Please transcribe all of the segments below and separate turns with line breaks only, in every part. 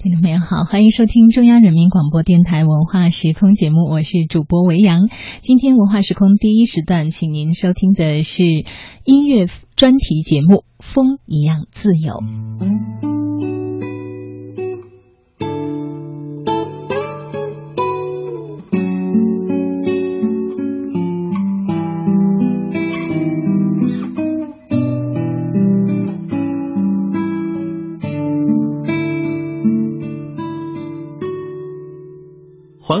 听众朋友好，欢迎收听中央人民广播电台文化时空节目，我是主播维扬。今天文化时空第一时段，请您收听的是音乐专题节目《风一样自由》。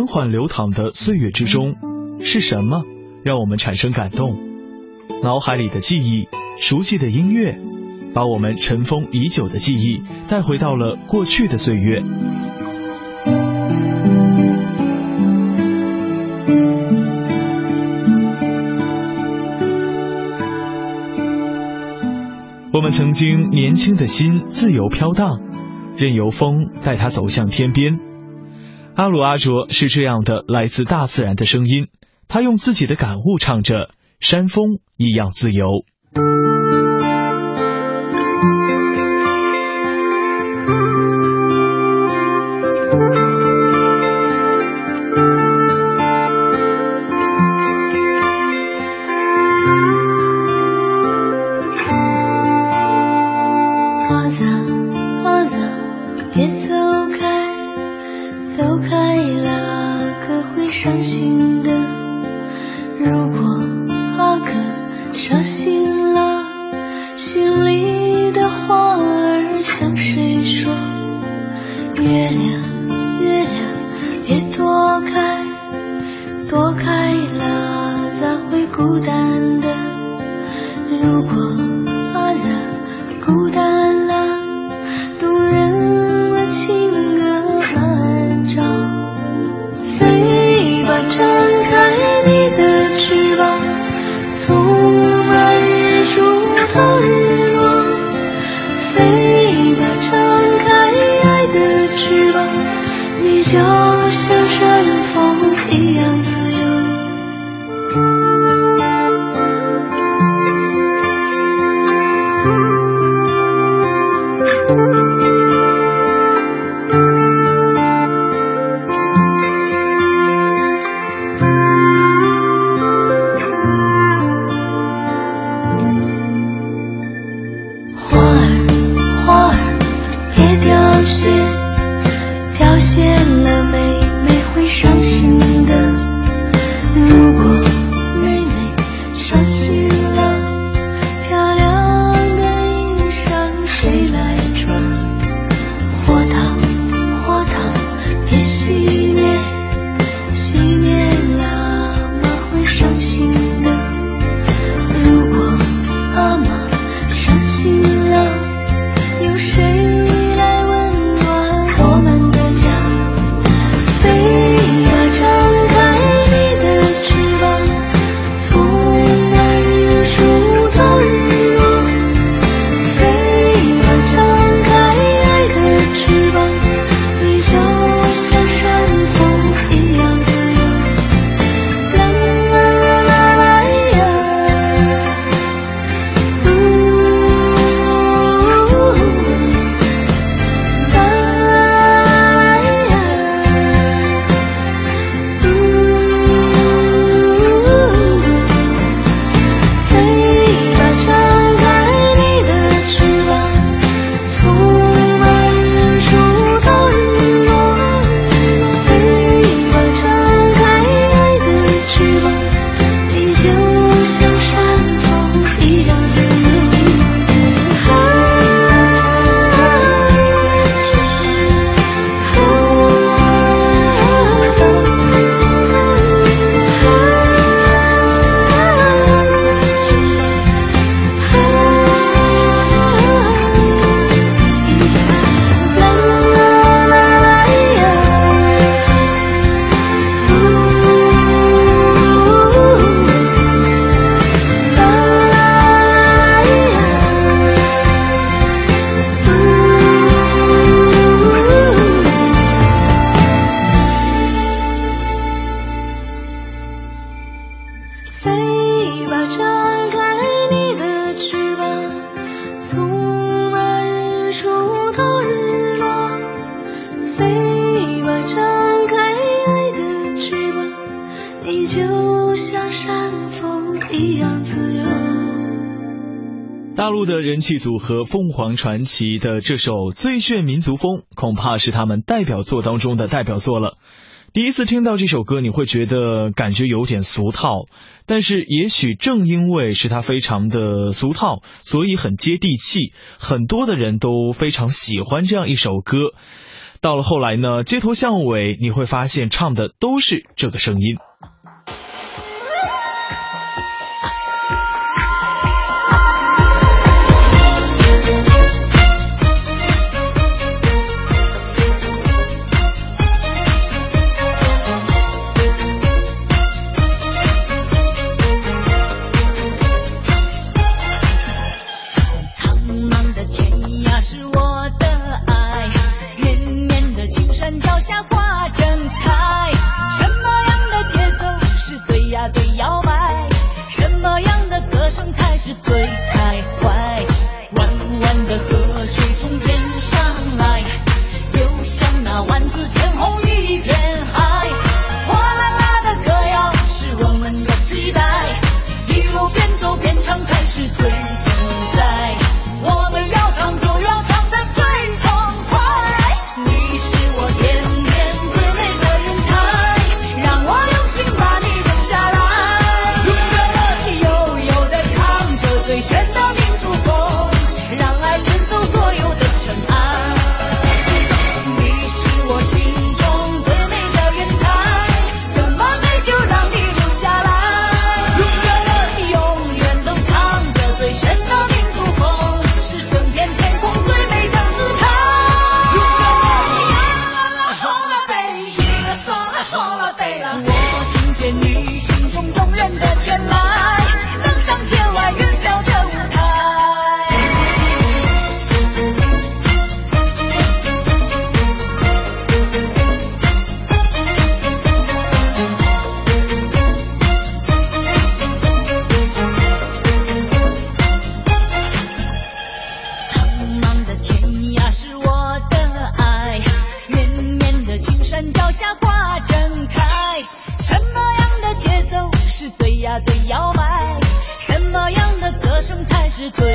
缓缓流淌的岁月之中，是什么让我们产生感动？脑海里的记忆，熟悉的音乐，把我们尘封已久的记忆带回到了过去的岁月。我们曾经年轻的心自由飘荡，任由风带它走向天边。阿鲁阿卓是这样的，来自大自然的声音。他用自己的感悟唱着：“山峰一样自由。”走开了阿哥会伤心的。如果阿哥伤心
陆的人气组合凤凰传奇的这首《最炫民族风》，恐怕是他们代表作当中的代表作了。第一次听到这首歌，你会觉得感觉有点俗套，但是也许正因为是它非常的俗套，所以很接地气，很多的人都非常喜欢这样一首歌。到了后来呢，街头巷尾你会发现唱的都是这个声音。
什么才是最开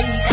Bye.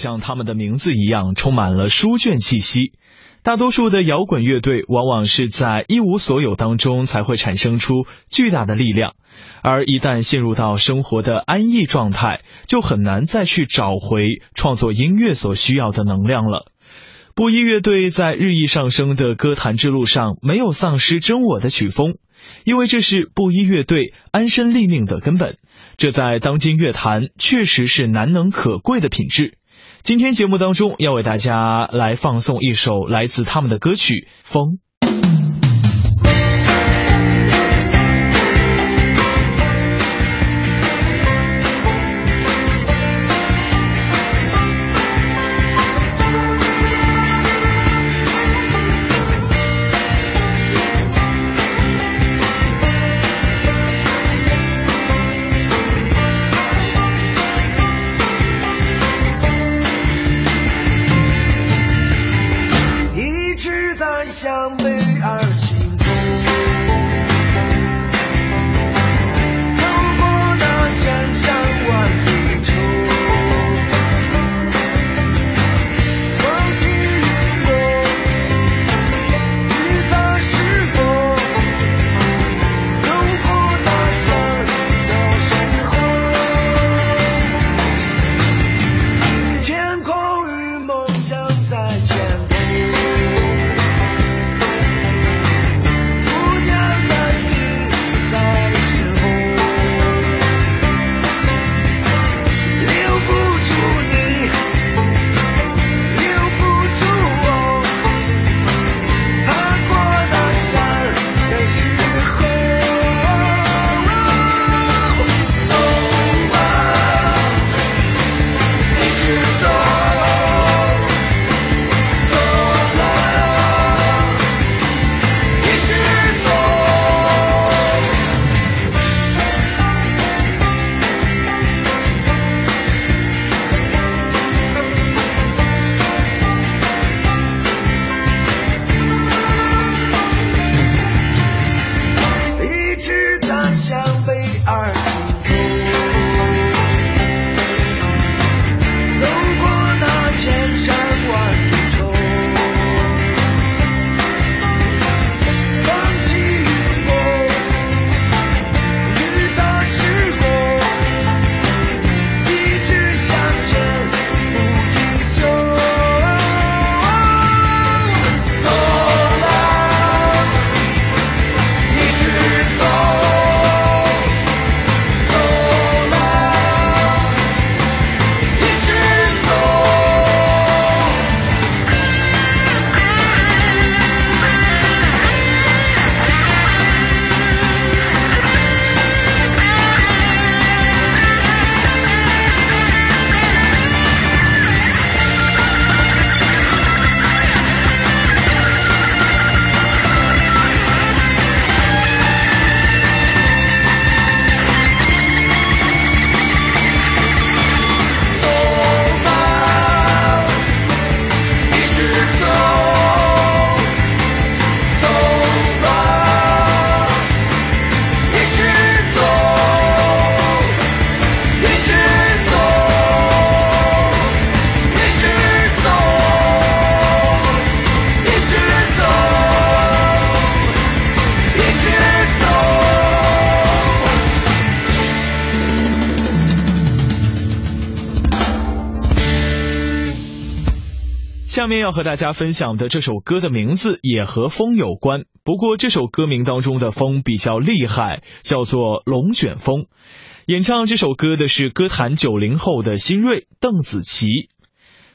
像他们的名字一样，充满了书卷气息。大多数的摇滚乐队往往是在一无所有当中才会产生出巨大的力量，而一旦陷入到生活的安逸状态，就很难再去找回创作音乐所需要的能量了。布衣乐队在日益上升的歌坛之路上，没有丧失真我的曲风，因为这是布衣乐队安身立命的根本。这在当今乐坛确实是难能可贵的品质。今天节目当中要为大家来放送一首来自他们的歌曲《风》。下面要和大家分享的这首歌的名字也和风有关，不过这首歌名当中的风比较厉害，叫做龙卷风。演唱这首歌的是歌坛九零后的新锐邓紫棋。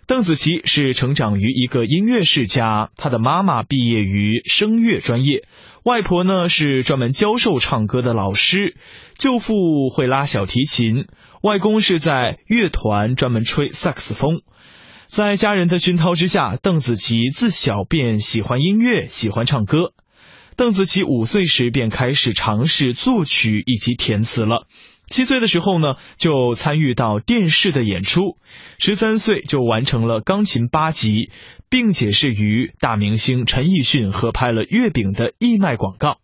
邓紫棋是成长于一个音乐世家，她的妈妈毕业于声乐专业，外婆呢是专门教授唱歌的老师，舅父会拉小提琴，外公是在乐团专门吹萨克斯风。在家人的熏陶之下，邓紫棋自小便喜欢音乐，喜欢唱歌。邓紫棋五岁时便开始尝试作曲以及填词了。七岁的时候呢，就参与到电视的演出。十三岁就完成了钢琴八级，并且是与大明星陈奕迅合拍了月饼的义卖广告。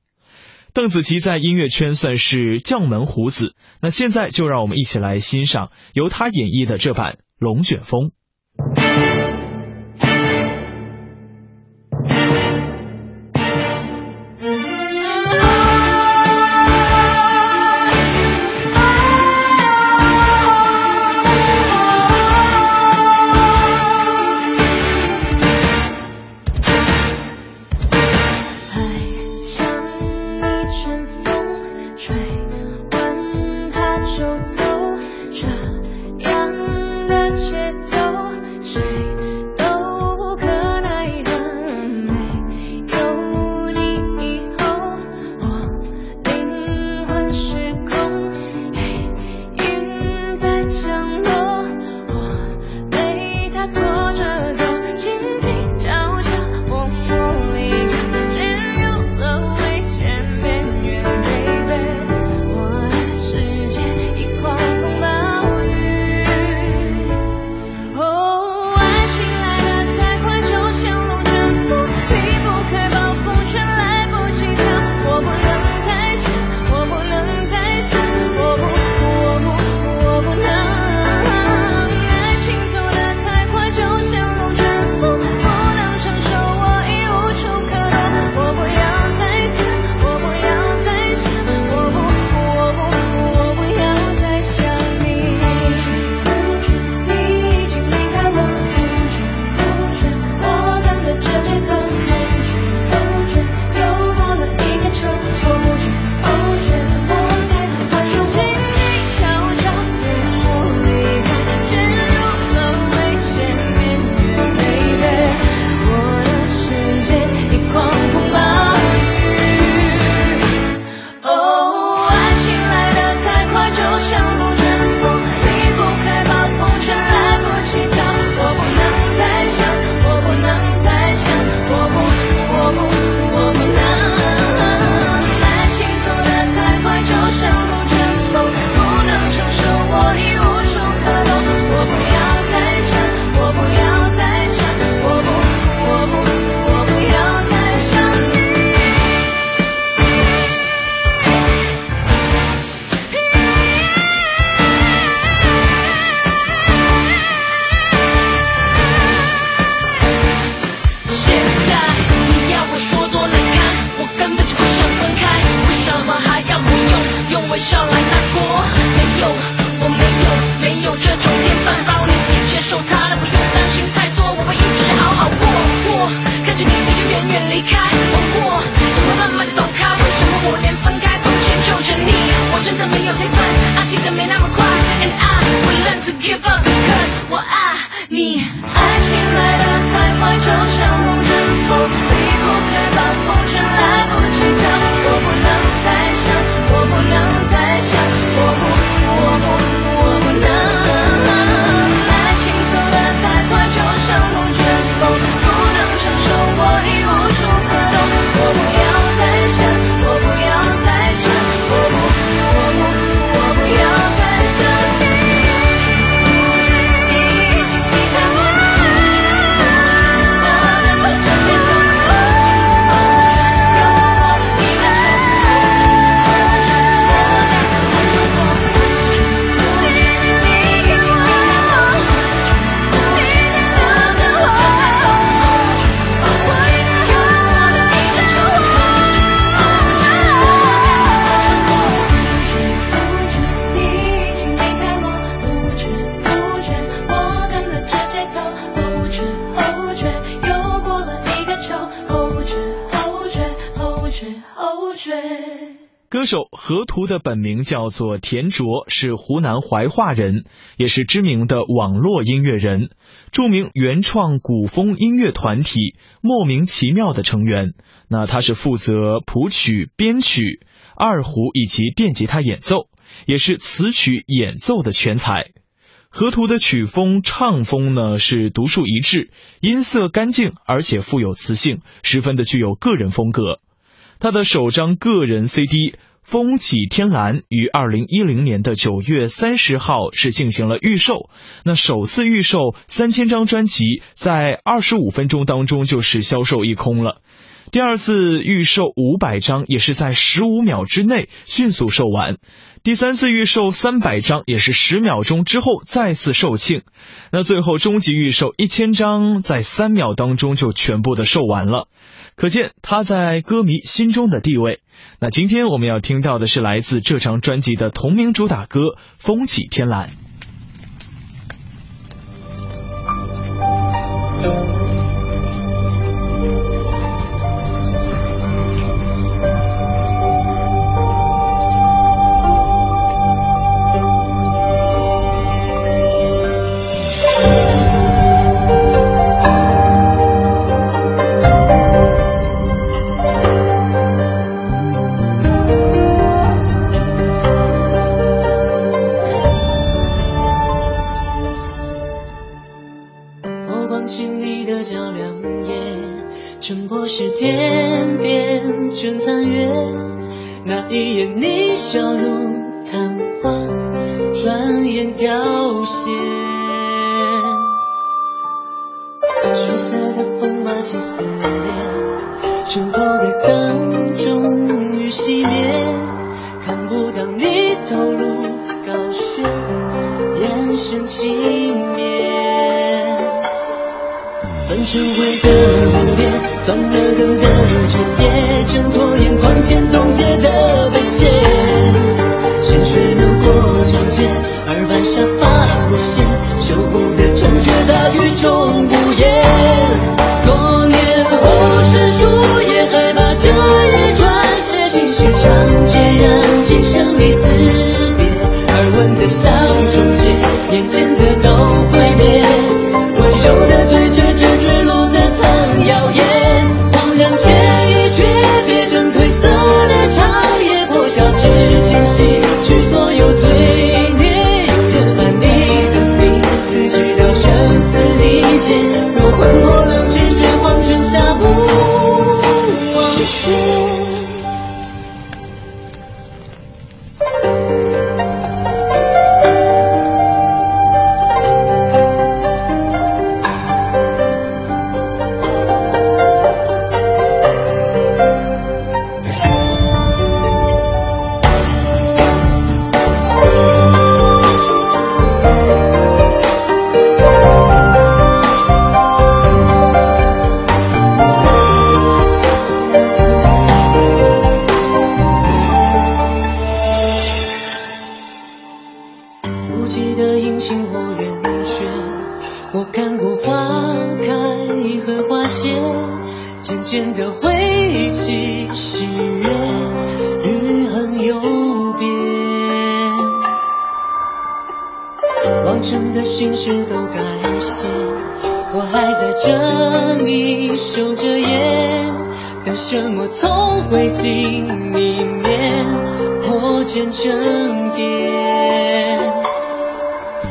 邓紫棋在音乐圈算是将门虎子。那现在就让我们一起来欣赏由她演绎的这版。
龙卷风》。歌的本名叫做田卓，是湖南怀化人，也是知名的网络音乐人，著名原创古风音乐团体莫名其妙的成员。那他是负责谱曲、编曲、二胡以及电吉他演奏，也是词曲演奏的全才。河图的曲风唱风呢是独树一帜，音色干净，而且富有磁性，十分的具有个人风格。他的首张个人 CD《风起天蓝》于二零一零年的九月三十号是进行了预售。那首次预售三千张专辑，在二十五分钟当中就是销售一空了。
第二次预售五百张，也是在十五秒之内迅速售完。第三次预售三百张，也是十秒钟之后再次售罄。那最后终极预售一千张，在三秒当中就全部的售完了，可见他在歌迷心中的地位。那今天我们要听到的是来自这张专辑的同名主打歌《风起天蓝》。
断成灰的离别，断了灯的彻夜，挣脱眼眶前冻结的卑贱，鲜血流过长街。渐渐的，回忆起喜悦，余恨有别。往尘的心事都改写，我还在这里守着夜，等什么？从灰烬里面破茧成蝶。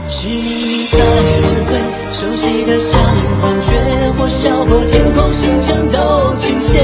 是你在轮回。熟悉的
像狂犬，或笑破天空星辰都倾斜。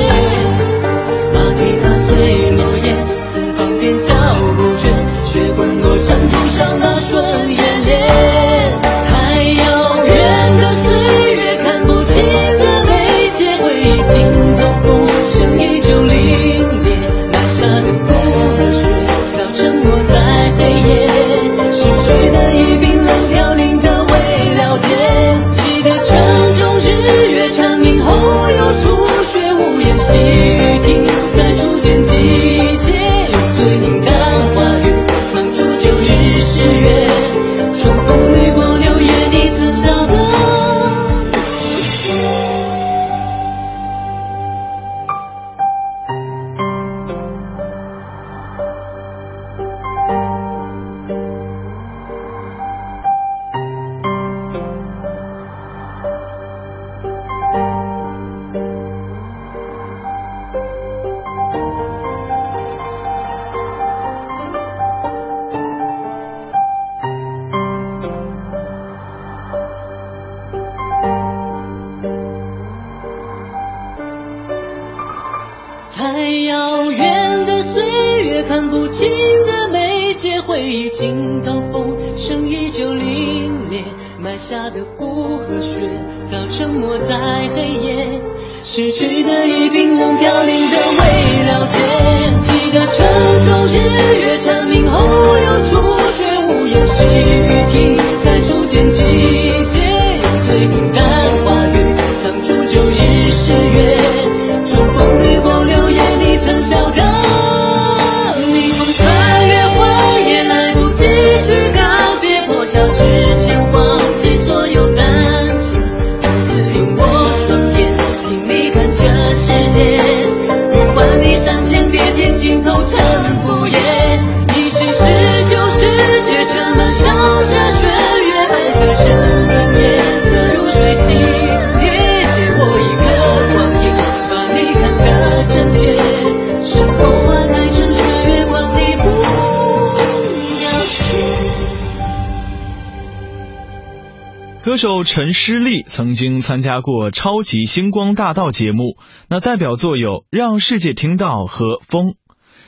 陈诗丽曾经参加过《超级星光大道》节目，那代表作有《让世界听到》和《风》。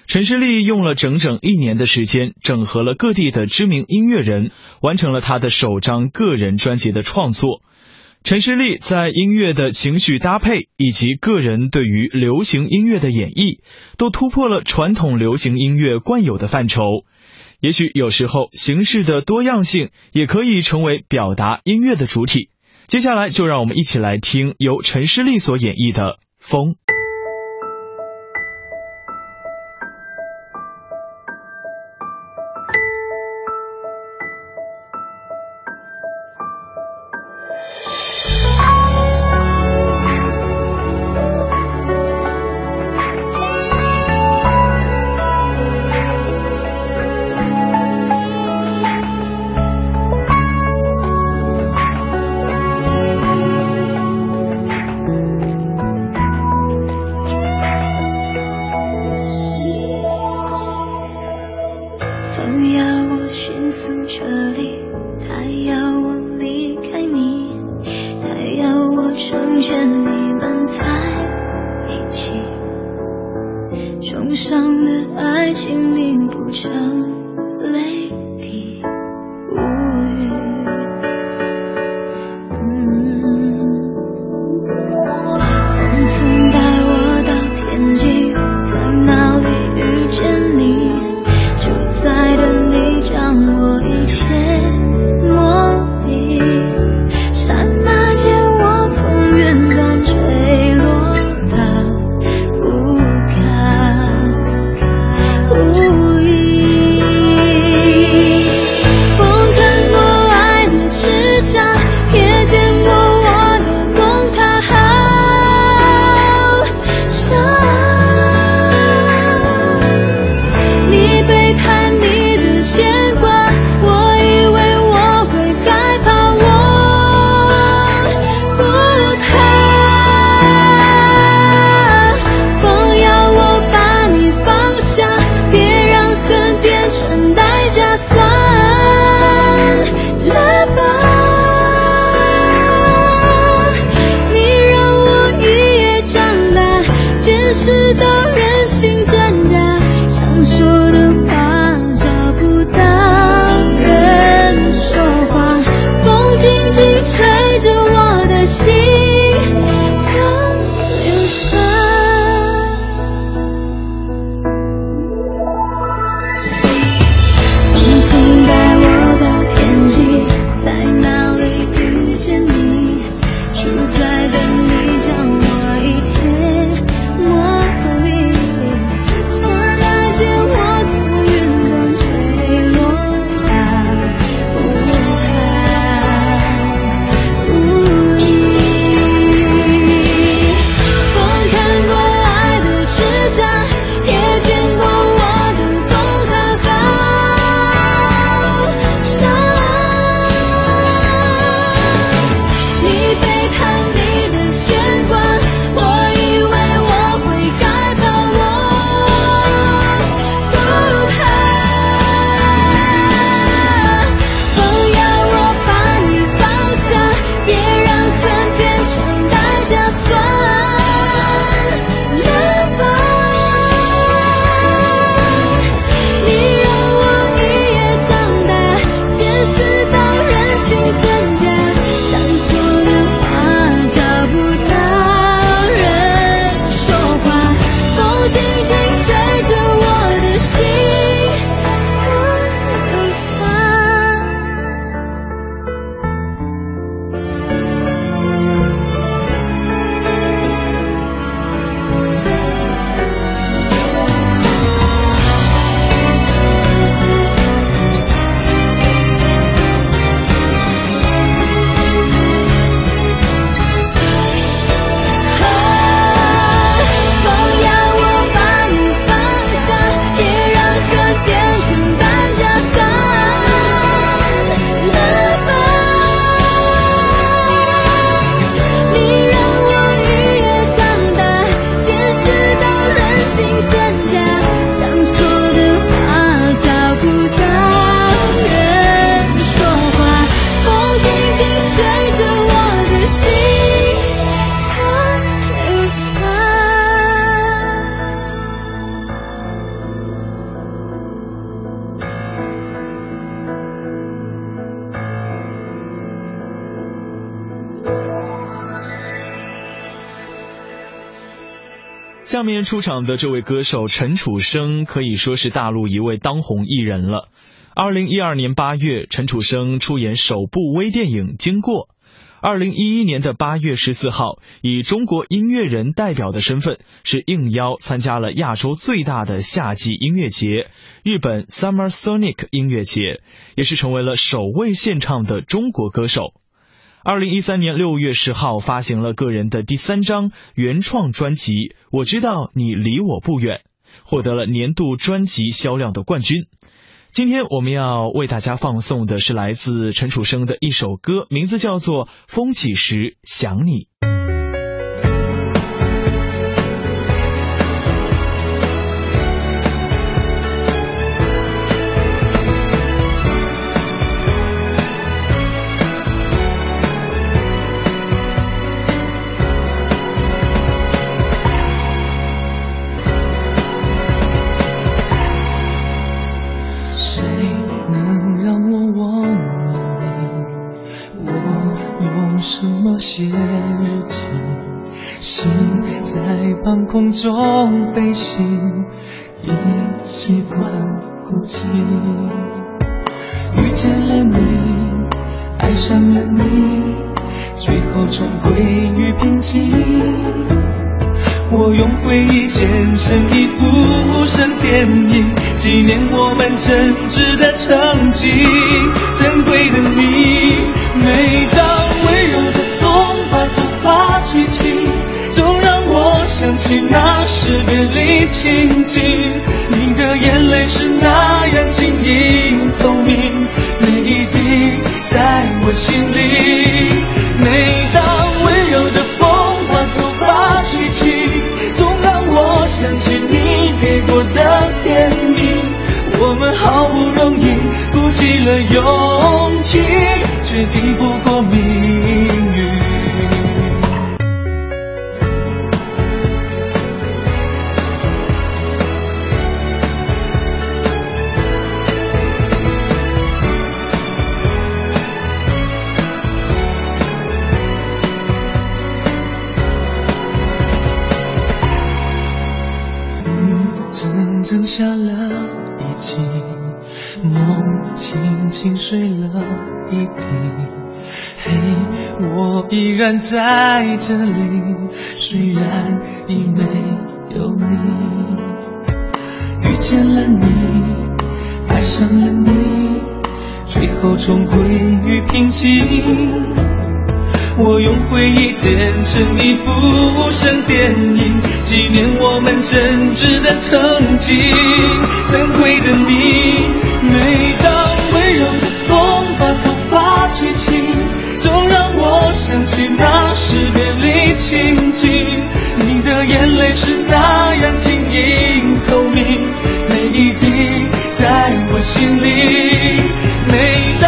陈诗丽用了整整一年的时间，整合了各地的知名音乐人，完成了她的首张个人专辑的创作。陈诗丽在音乐的情绪搭配以及个人对于流行音乐的演绎，都突破了传统流行音乐惯有的范畴。也许有时候形式的多样性也可以成为表达音乐的主体。接下来就让我们一起来听由陈诗丽所演绎的《风》。
面出场的这位歌手陈楚生可以说是大陆一位当红艺人了。二零一二年八月，陈楚生出演首部微电影《经过》。二零一一年的八月十四号，以中国音乐人代表的身份，是应邀参加了亚洲最大的夏季音乐节——日本 Summer Sonic 音乐节，也是成为了首位献唱的中国歌手。二零一三年六月十号，发行了个人的第三张原创专辑《我知道你离我不远》，获得了年度专辑销量的冠军。今天我们要为大家放送的是来自陈楚生的一首歌，名字叫做《风起时想你》。
中飞行，已习惯孤寂。遇见了你，爱上了你，最后终归于平静。我用回忆剪成一部声电影，纪念我们真挚的曾经。珍贵的你，离情近。下了一季，梦轻轻睡了一地。嘿，我依然在这里，虽然已没有你。遇见了你，爱上了你，最后终归于平静。我用回忆剪成一部无声电影，纪念我们真挚的曾经。珍贵的你，每当温柔的风把头发吹起，总让我想起那时别离情景。你的眼泪是那样晶莹透明，每一滴在我心里。每当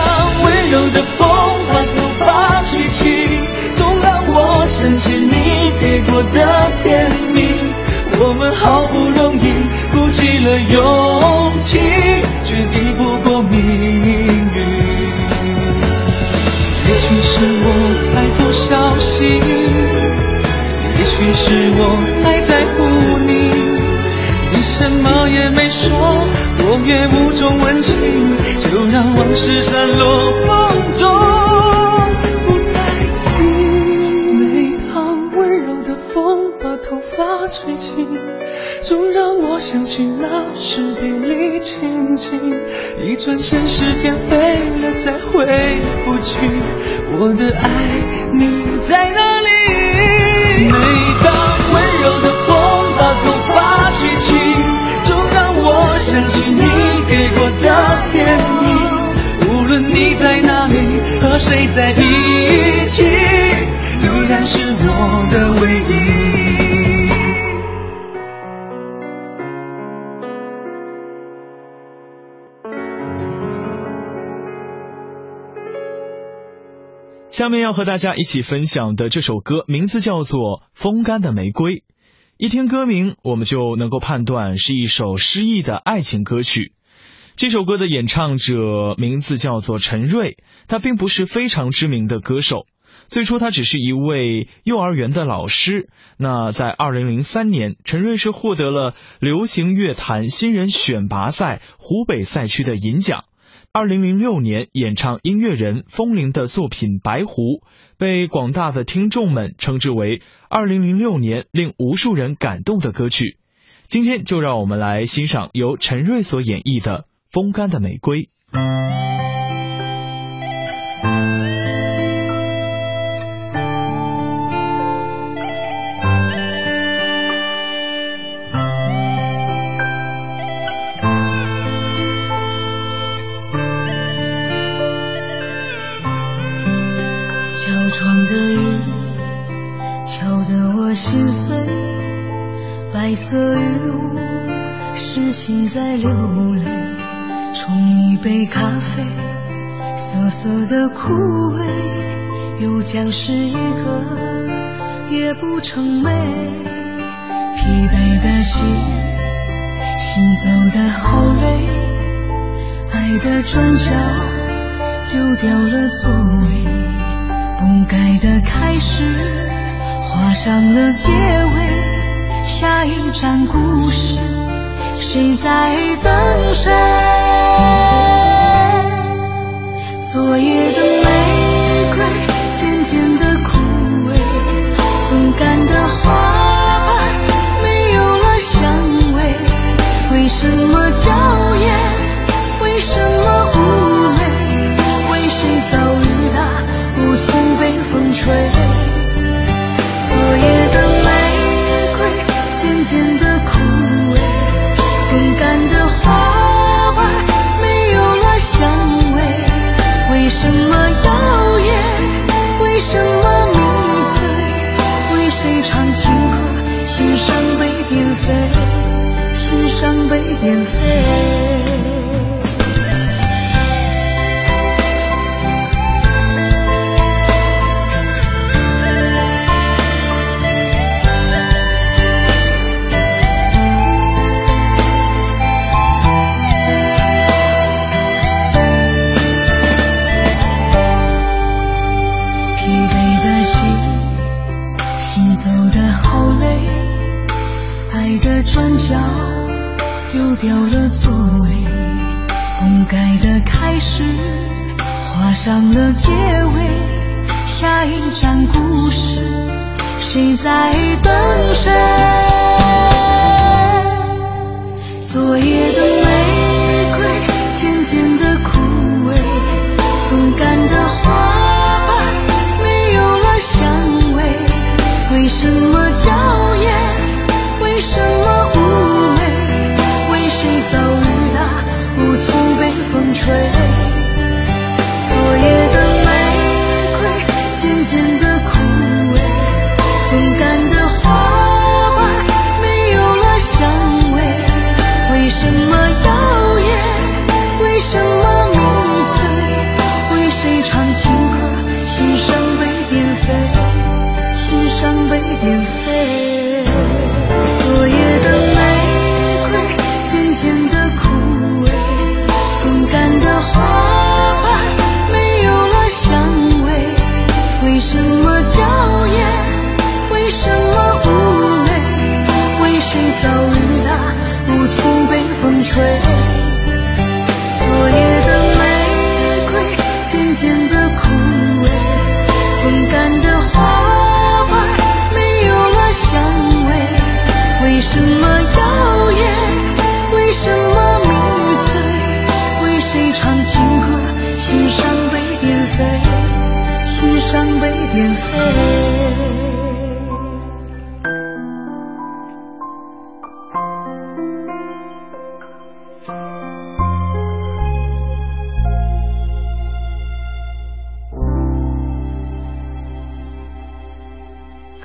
给过的甜蜜，我们好不容易鼓起了勇气，却抵不过命运。也许是我太过小心，也许是我太在乎你，你什么也没说，我也无从问起，就让往事散落风中。吹起，总让我想起那时别离情景。一转身，时间飞了，再回不去。我的爱，你在哪里？每当温柔的风把头发吹起，总让我想起你给过的甜蜜。无论你在哪里，和谁在一起，依然是我的唯一。
下面要和大家一起分享的这首歌，名字叫做《风干的玫瑰》。一听歌名，我们就能够判断是一首诗意的爱情歌曲。这首歌的演唱者名字叫做陈瑞，他并不是非常知名的歌手。最初他只是一位幼儿园的老师。那在二零零三年，陈瑞是获得了流行乐坛新人选拔赛湖北赛区的银奖。二零零六年，演唱音乐人风铃的作品《白狐》，被广大的听众们称之为二零零六年令无数人感动的歌曲。今天就让我们来欣赏由陈瑞所演绎的《风干的玫瑰》。
将是一个夜不成寐。疲惫的心，行走的好累。爱的转角，丢掉了座位。不该的开始，画上了结尾。下一站故事，谁在等谁？昨夜的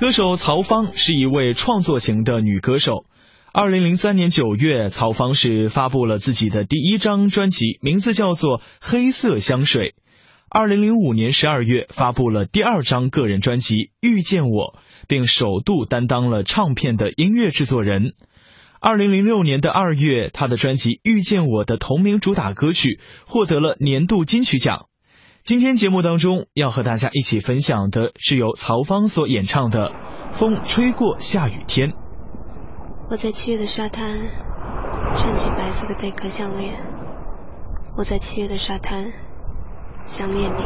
歌手曹芳是一位创作型的女歌手。二零零三年九月，曹芳是发布了自己的第一张专辑，名字叫做《黑色香水》。二零零五年十二月，发布了第二张个人专辑《遇见我》，并首度担当了唱片的音乐制作人。二零零六年的二月，他的专辑《遇见我》的同名主打歌曲获得了年度金曲奖。今天节目当中要和大家一起分享的是由曹芳所演唱的《风吹过下雨天》。
我在七月的沙滩穿起白色的贝壳项链，我在七月的沙滩想念你。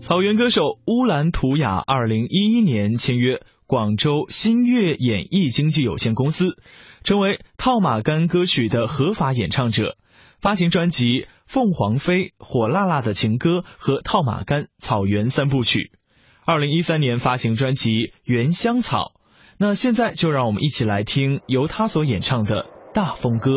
草原歌手乌兰图雅二零一一年签约广州新月演艺经纪有限公司，成为套马杆歌曲的合法演唱者，发行专辑《凤凰飞》《火辣辣的情歌》和《套马杆草原三部曲》。二零一三年发行专辑《原香草》。那现在就让我们一起来听由他所演唱的《大风歌》。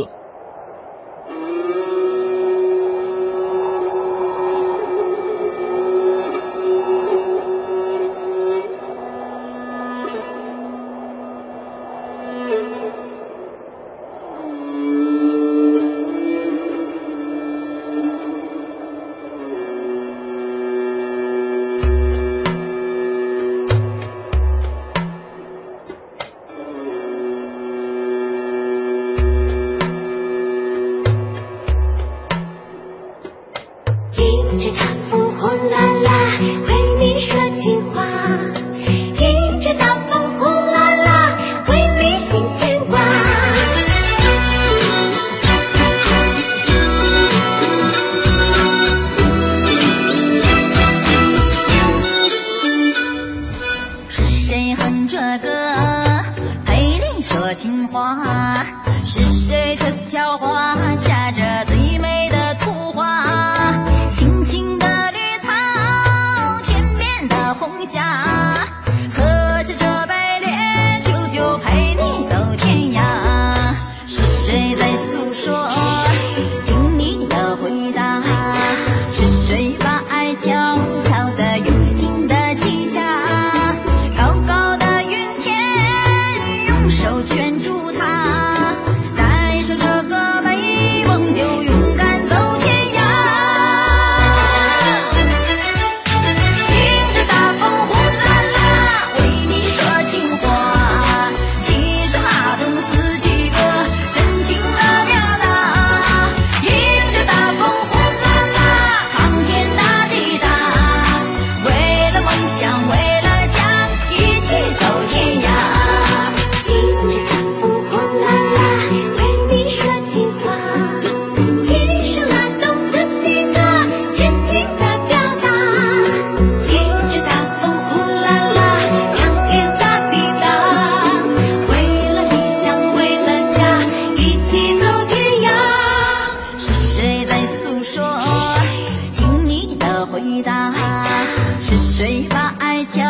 是谁把爱悄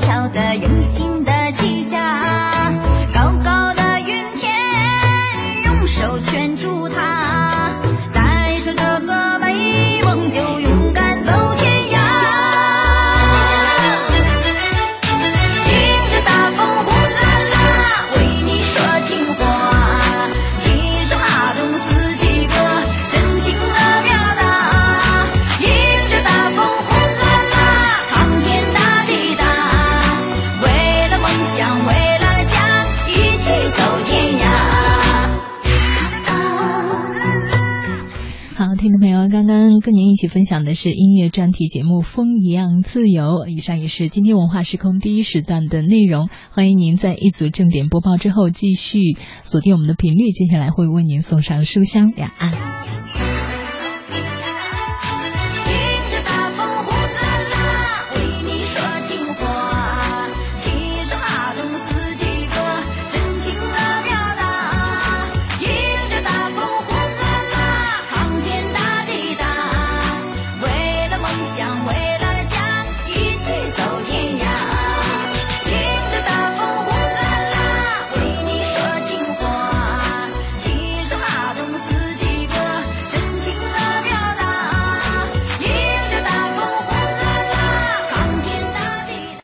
悄的用心的？分享的是音乐专题节目《风一样自由》，以上也是今天文化时空第一时段的内容。欢迎您在一组正点播报之后继续锁定我们的频率，接下来会为您送上书香两岸。